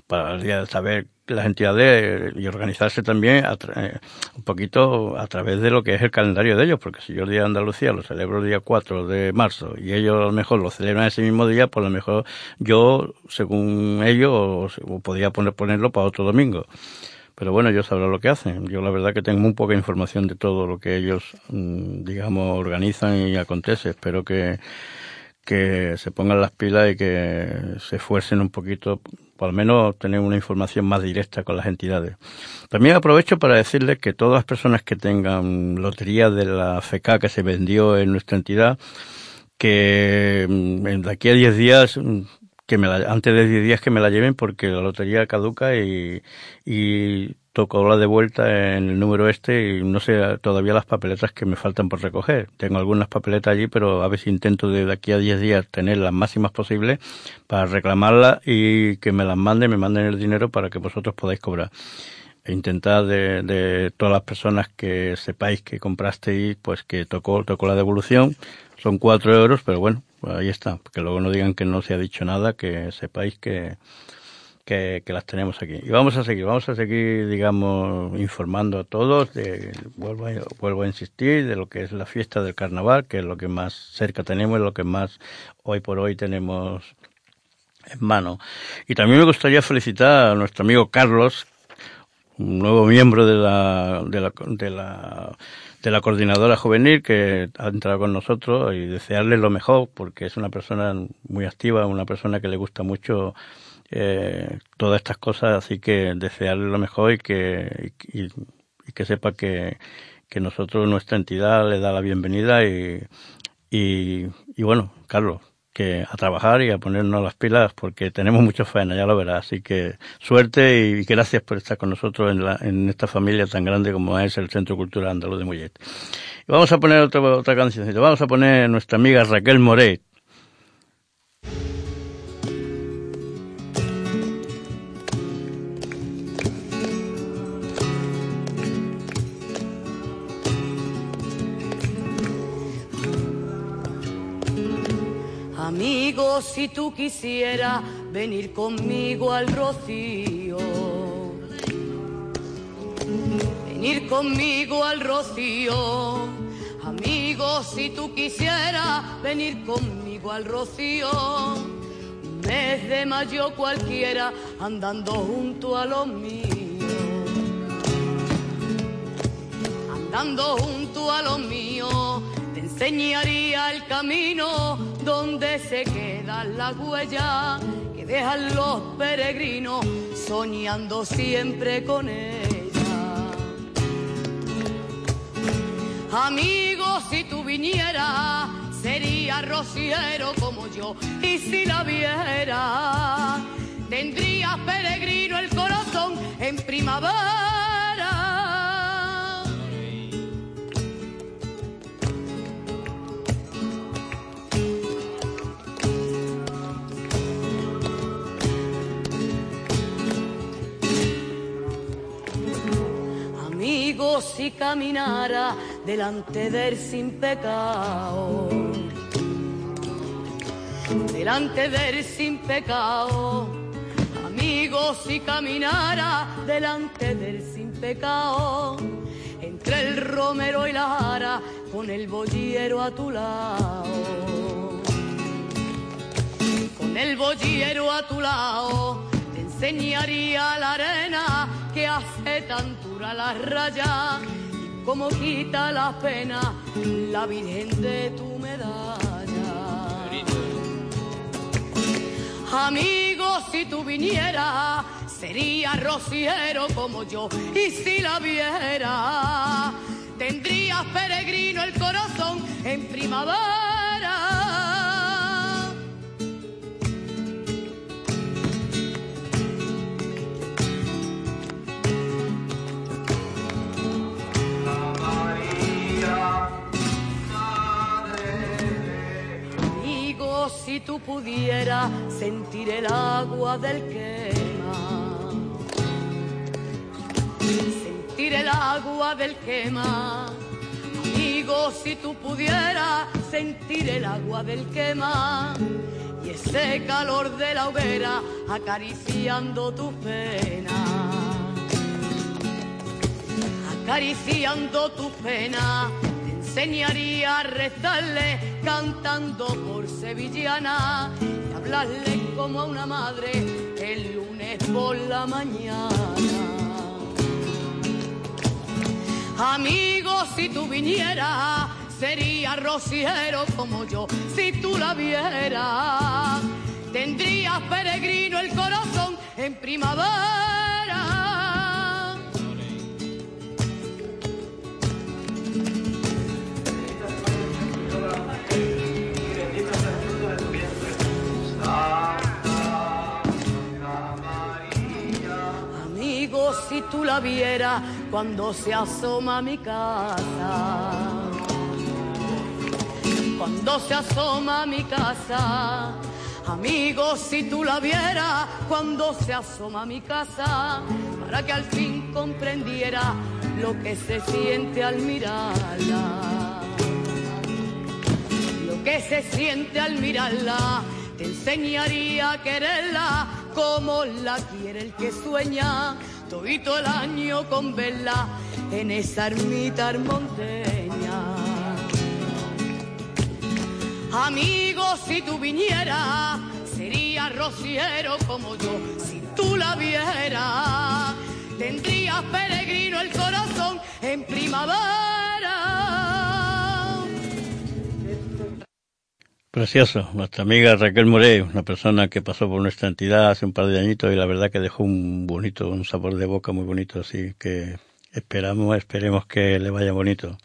para saber las entidades y organizarse también eh, un poquito a través de lo que es el calendario de ellos, porque si yo el Día de Andalucía lo celebro el día 4 de marzo y ellos a lo mejor lo celebran ese mismo día, pues a lo mejor yo, según ellos, podría poner, ponerlo para otro domingo. Pero bueno, ellos sabrán lo que hacen. Yo la verdad que tengo muy poca información de todo lo que ellos, mm, digamos, organizan y acontece. Espero que, que se pongan las pilas y que se esfuercen un poquito por lo menos tener una información más directa con las entidades. También aprovecho para decirles que todas las personas que tengan lotería de la FK que se vendió en nuestra entidad, que mm, de aquí a 10 días mm, que me la, antes de 10 días que me la lleven porque la lotería caduca y, y tocó la de vuelta en el número este y no sé todavía las papeletas que me faltan por recoger. Tengo algunas papeletas allí, pero a si intento de aquí a 10 días tener las máximas posibles para reclamarlas y que me las manden, me manden el dinero para que vosotros podáis cobrar. E intentar de, de todas las personas que sepáis que comprasteis, pues que tocó, tocó la devolución. Son cuatro euros, pero bueno, ahí está. Que luego no digan que no se ha dicho nada, que sepáis que, que, las tenemos aquí. Y vamos a seguir, vamos a seguir, digamos, informando a todos, de, vuelvo, a, vuelvo a insistir, de lo que es la fiesta del carnaval, que es lo que más cerca tenemos, lo que más hoy por hoy tenemos en mano. Y también me gustaría felicitar a nuestro amigo Carlos, un nuevo miembro de la, de la, de la, de la coordinadora juvenil que ha entrado con nosotros y desearle lo mejor porque es una persona muy activa, una persona que le gusta mucho eh, todas estas cosas, así que desearle lo mejor y que, y, que sepa que, que nosotros, nuestra entidad, le da la bienvenida y, y bueno, Carlos, que a trabajar y a ponernos las pilas porque tenemos mucha faena, ya lo verás. Así que suerte y gracias por estar con nosotros en, la, en esta familia tan grande como es el Centro Cultural Andaluz de Mollet. Y vamos a poner otra, otra canción. Vamos a poner nuestra amiga Raquel Moret. Si tú quisieras venir conmigo al rocío, venir conmigo al rocío. Amigo, si tú quisieras venir conmigo al rocío, mes de mayo cualquiera andando junto a los míos, andando junto a los míos enseñaría el camino donde se quedan las huellas que dejan los peregrinos soñando siempre con ella. Amigo, si tú vinieras, sería rociero como yo, y si la viera, tendrías peregrino el corazón en primavera. Si caminara delante del sin pecado. Delante del sin pecado. Amigo si caminara delante del sin pecado. Entre el romero y la jara con el bollero a tu lado. Con el bollero a tu lado te enseñaría la arena que hace tan dura la raya y como quita la pena la virgen de tu medalla. Amigo, si tú vinieras, sería rociero como yo y si la viera, tendrías peregrino el corazón en primavera. Pudieras sentir el agua del quema. Sentir el agua del quema. Amigo, si tú pudieras sentir el agua del quema y ese calor de la hoguera acariciando tu pena. Acariciando tu pena enseñaría a rezarle cantando por sevillana y hablarle como a una madre el lunes por la mañana. Amigo, si tú vinieras, sería rociero como yo, si tú la vieras. Tendrías peregrino el corazón en primavera si tú la vieras cuando se asoma mi casa, cuando se asoma mi casa. Amigo, si tú la vieras cuando se asoma mi casa, para que al fin comprendiera lo que se siente al mirarla. Lo que se siente al mirarla te enseñaría a quererla como la quiere el que sueña, todo el año con verla en esa ermita monteña. Amigo, si tú vinieras, sería rociero como yo, si tú la vieras, tendrías peregrino el corazón en primavera. Precioso. Nuestra amiga Raquel Moré, una persona que pasó por nuestra entidad hace un par de añitos y la verdad que dejó un bonito, un sabor de boca muy bonito, así que esperamos, esperemos que le vaya bonito.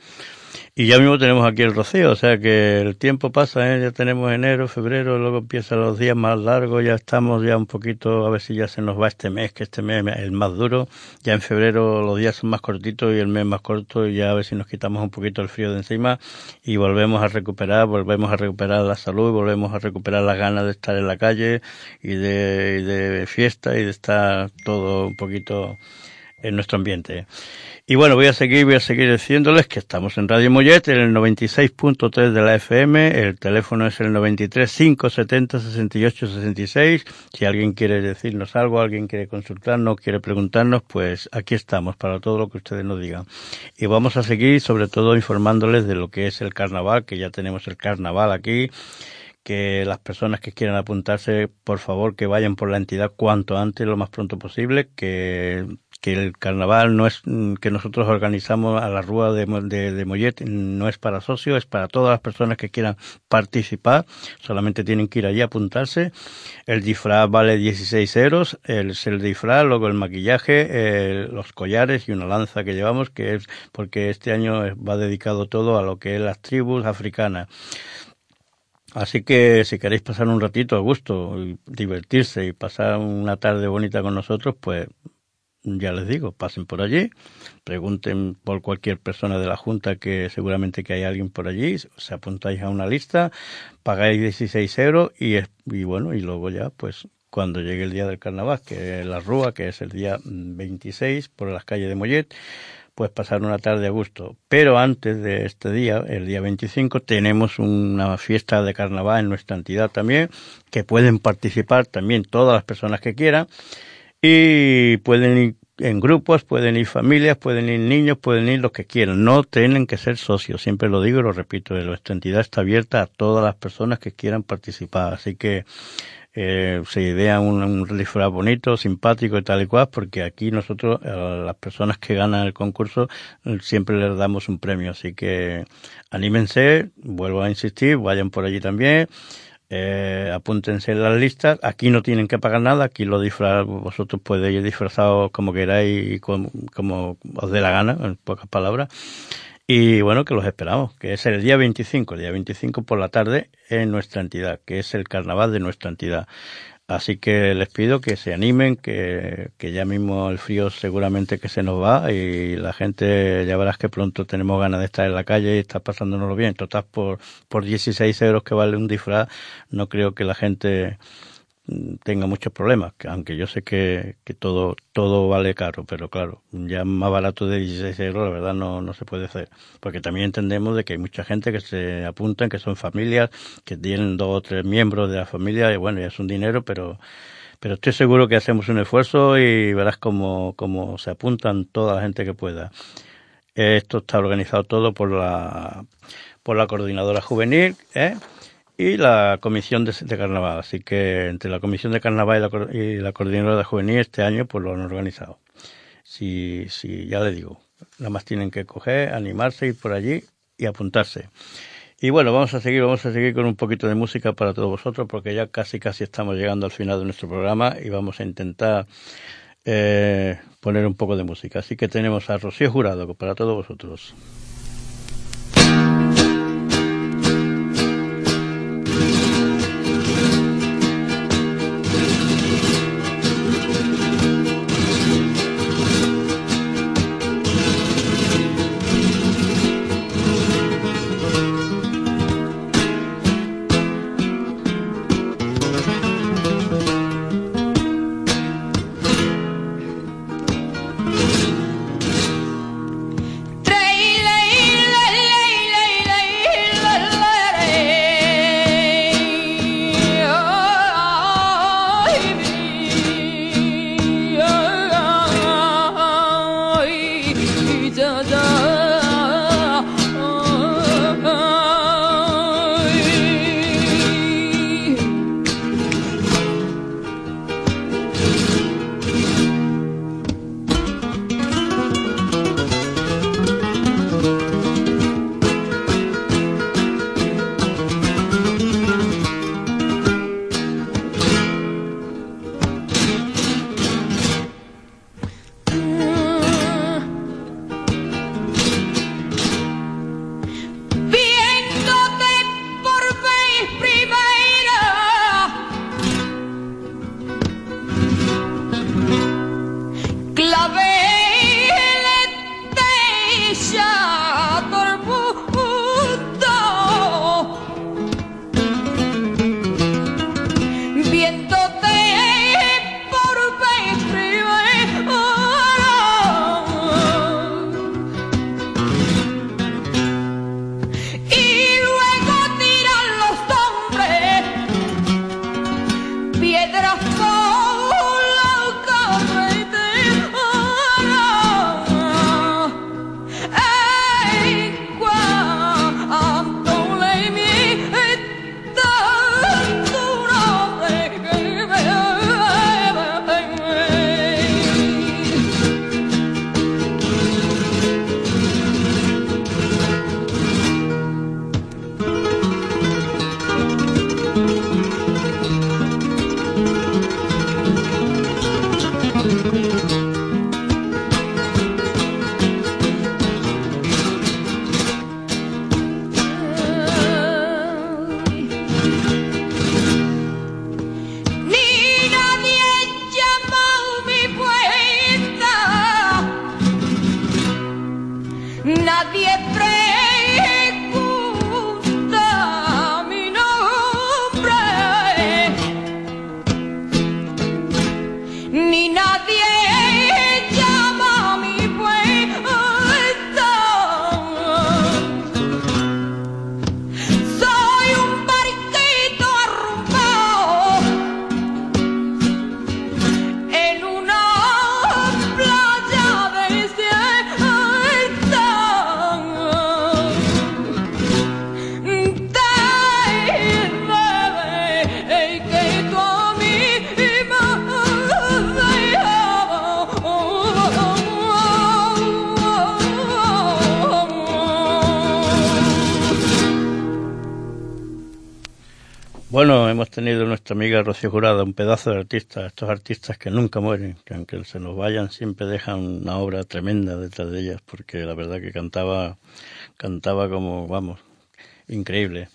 Y ya mismo tenemos aquí el rocío, o sea que el tiempo pasa, ¿eh? ya tenemos enero, febrero, luego empiezan los días más largos, ya estamos ya un poquito, a ver si ya se nos va este mes, que este mes es el más duro, ya en febrero los días son más cortitos y el mes más corto, y ya a ver si nos quitamos un poquito el frío de encima y volvemos a recuperar, volvemos a recuperar la salud, volvemos a recuperar las ganas de estar en la calle y de, y de fiesta y de estar todo un poquito en nuestro ambiente. Y bueno, voy a seguir, voy a seguir diciéndoles que estamos en Radio Mollet, en el 96.3 de la FM, el teléfono es el 93 570 68 66. Si alguien quiere decirnos algo, alguien quiere consultarnos, quiere preguntarnos, pues aquí estamos para todo lo que ustedes nos digan. Y vamos a seguir sobre todo informándoles de lo que es el carnaval, que ya tenemos el carnaval aquí que las personas que quieran apuntarse, por favor, que vayan por la entidad cuanto antes, lo más pronto posible, que que el carnaval no es mm, que nosotros organizamos a la Rúa de, de, Mollet, no es para socios, es para todas las personas que quieran participar, solamente tienen que ir allí a apuntarse. El disfraz vale 16 euros, el, el disfraz, luego el maquillaje, los collares y una lanza que llevamos, que es porque este año va dedicado todo a lo que es las tribus africanas. Así que si queréis pasar un ratito a gusto, divertirse y pasar una tarde bonita con nosotros, pues ya les digo, pasen por allí, pregunten por cualquier persona de la Junta que seguramente que hay alguien por allí, se apuntáis a una lista, pagáis 16 euros y, y bueno, y luego ya pues cuando llegue el día del carnaval, que es la Rúa, que es el día 26 por las calles de Mollet, pues pasar una tarde a gusto. Pero antes de este día, el día 25, tenemos una fiesta de carnaval en nuestra entidad también, que pueden participar también todas las personas que quieran y pueden ir en grupos, pueden ir familias, pueden ir niños, pueden ir los que quieran. No tienen que ser socios, siempre lo digo y lo repito, nuestra entidad está abierta a todas las personas que quieran participar. Así que eh, se idea un, un disfraz bonito, simpático y tal y cual, porque aquí nosotros, a las personas que ganan el concurso, siempre les damos un premio. Así que anímense, vuelvo a insistir, vayan por allí también eh, apúntense en las listas. Aquí no tienen que pagar nada, aquí lo disfraz, vosotros podéis ir disfrazados como queráis y como, os dé la gana, en pocas palabras. Y bueno, que los esperamos, que es el día 25, el día 25 por la tarde en nuestra entidad, que es el carnaval de nuestra entidad. Así que les pido que se animen, que, que ya mismo el frío seguramente que se nos va y la gente ya verás que pronto tenemos ganas de estar en la calle y estar pasándonoslo bien. Total, por, por 16 euros que vale un disfraz, no creo que la gente tenga muchos problemas, aunque yo sé que, que, todo todo vale caro, pero claro, ya más barato de 16 euros la verdad no, no se puede hacer, porque también entendemos de que hay mucha gente que se apuntan, que son familias, que tienen dos o tres miembros de la familia y bueno, ya es un dinero, pero pero estoy seguro que hacemos un esfuerzo y verás cómo, cómo se apuntan toda la gente que pueda. Esto está organizado todo por la por la coordinadora juvenil, ¿eh? Y la comisión de, carnaval. Así que entre la comisión de carnaval y la, coordinadora de juvenil este año pues lo han organizado. Si, si ya le digo, nada más tienen que coger, animarse, ir por allí y apuntarse. Y bueno, vamos a seguir, vamos a seguir con un poquito de música para todos vosotros porque ya casi casi estamos llegando al final de nuestro programa y vamos a intentar eh, poner un poco de música. Así que tenemos a Rocío Jurado para todos vosotros. Un pedazo de artista, estos artistas que nunca mueren, que aunque se nos vayan siempre dejan una obra tremenda detrás de ellas, porque la verdad que cantaba, cantaba como, vamos, increíble.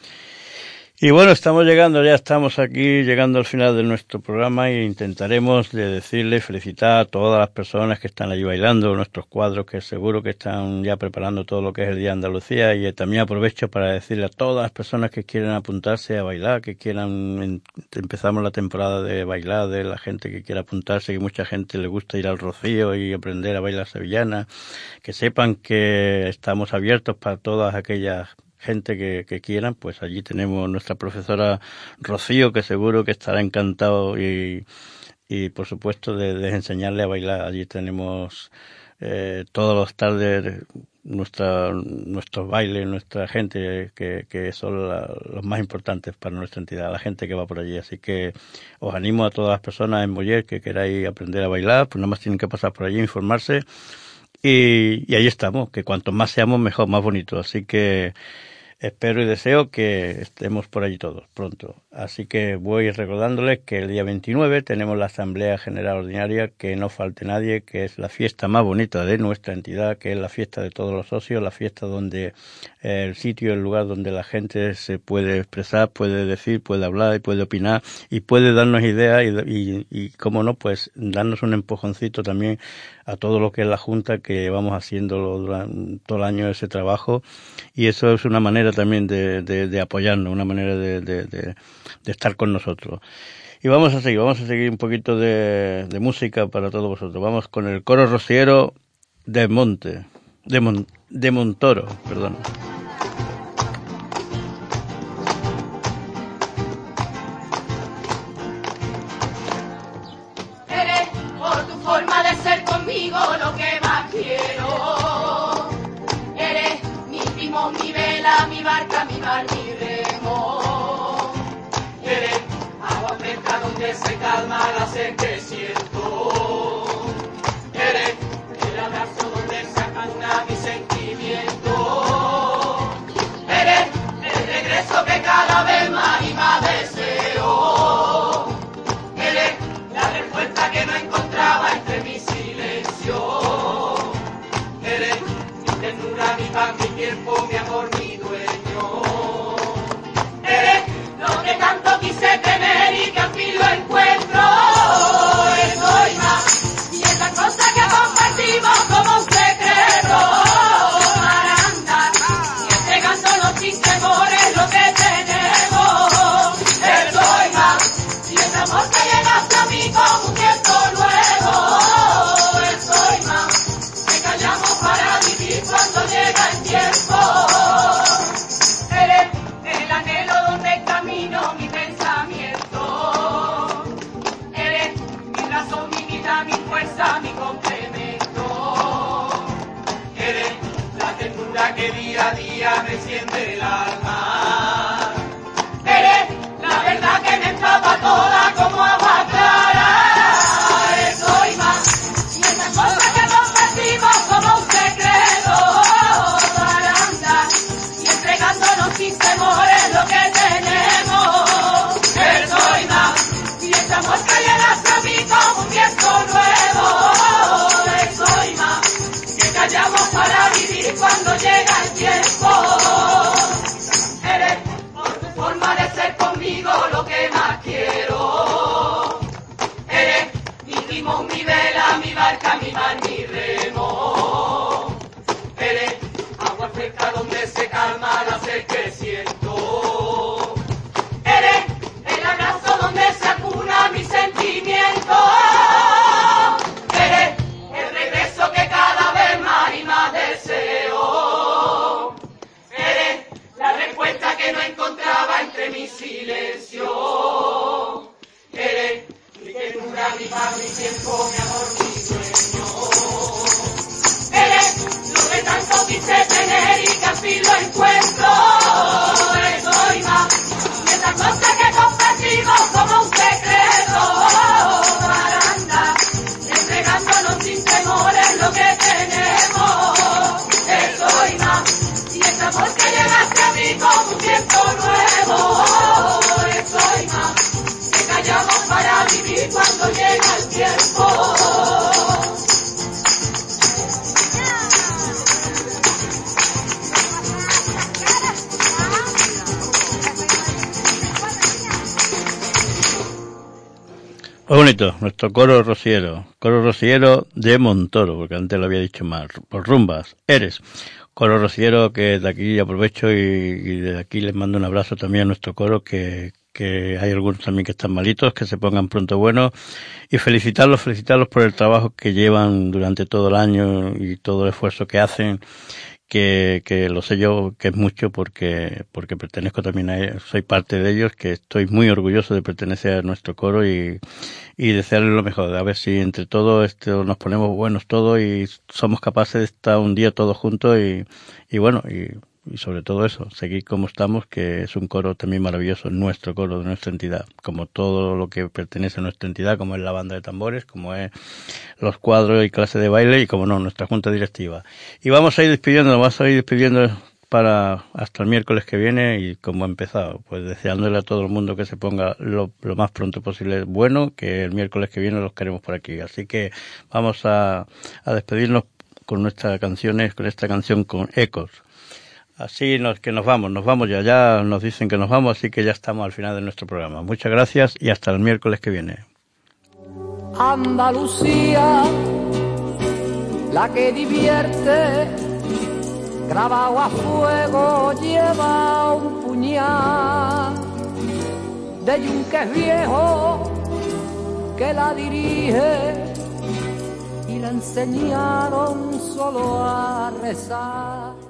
Y bueno, estamos llegando, ya estamos aquí llegando al final de nuestro programa e intentaremos de decirle, felicitar a todas las personas que están allí bailando, nuestros cuadros que seguro que están ya preparando todo lo que es el Día de Andalucía. Y también aprovecho para decirle a todas las personas que quieran apuntarse a bailar, que quieran, empezamos la temporada de bailar, de la gente que quiera apuntarse, que mucha gente le gusta ir al Rocío y aprender a bailar sevillana, que sepan que estamos abiertos para todas aquellas gente que, que, quieran, pues allí tenemos nuestra profesora Rocío, que seguro que estará encantado y, y por supuesto de, enseñarle a bailar. Allí tenemos eh, todos los tardes nuestra, nuestros bailes, nuestra gente, que, que son los más importantes para nuestra entidad, la gente que va por allí. Así que os animo a todas las personas en Boyer que queráis aprender a bailar, pues nada más tienen que pasar por allí, informarse. Y, ahí estamos, que cuanto más seamos, mejor, más bonito. Así que espero y deseo que estemos por allí todos pronto. Así que voy recordándoles que el día 29 tenemos la Asamblea General Ordinaria, que no falte nadie, que es la fiesta más bonita de nuestra entidad, que es la fiesta de todos los socios, la fiesta donde el sitio, el lugar donde la gente se puede expresar, puede decir, puede hablar y puede opinar y puede darnos ideas y, y, como no, pues darnos un empujoncito también a todo lo que es la Junta, que vamos haciendo durante todo el año ese trabajo y eso es una manera también de, de, apoyarnos, una manera de, de, estar con nosotros. Y vamos a seguir, vamos a seguir un poquito de, música para todos vosotros. Vamos con el coro rociero de Monte, de, de Montoro, perdón. Mi barca, mi mar, mi remo. Eres agua fresca donde se calma la sed y ese amor que llegaste a mí como un viento nuevo. Muy bonito, nuestro coro rociero, coro rociero de Montoro, porque antes lo había dicho mal, por rumbas, eres. Coro rociero que de aquí aprovecho y, y de aquí les mando un abrazo también a nuestro coro que, que hay algunos también que están malitos, que se pongan pronto buenos y felicitarlos, felicitarlos por el trabajo que llevan durante todo el año y todo el esfuerzo que hacen que, que lo sé yo que es mucho porque, porque pertenezco también a ellos, soy parte de ellos, que estoy muy orgulloso de pertenecer a nuestro coro y, y desearles lo mejor, a ver si entre todos esto nos ponemos buenos todos y somos capaces de estar un día todos juntos y, y bueno, y y sobre todo eso, seguir como estamos, que es un coro también maravilloso, nuestro coro de nuestra entidad, como todo lo que pertenece a nuestra entidad, como es la banda de tambores, como es los cuadros y clase de baile y como no, nuestra junta directiva. Y vamos a ir despidiendo, vamos a ir despidiendo para hasta el miércoles que viene y como ha empezado, pues deseándole a todo el mundo que se ponga lo, lo más pronto posible bueno, que el miércoles que viene los queremos por aquí. Así que vamos a, a despedirnos con nuestras canciones, con esta canción con ecos Así nos, que nos vamos, nos vamos ya, ya nos dicen que nos vamos, así que ya estamos al final de nuestro programa. Muchas gracias y hasta el miércoles que viene. Andalucía, la que divierte, grabado a fuego lleva un puñal de yunques viejo que la dirige y la enseñaron solo a rezar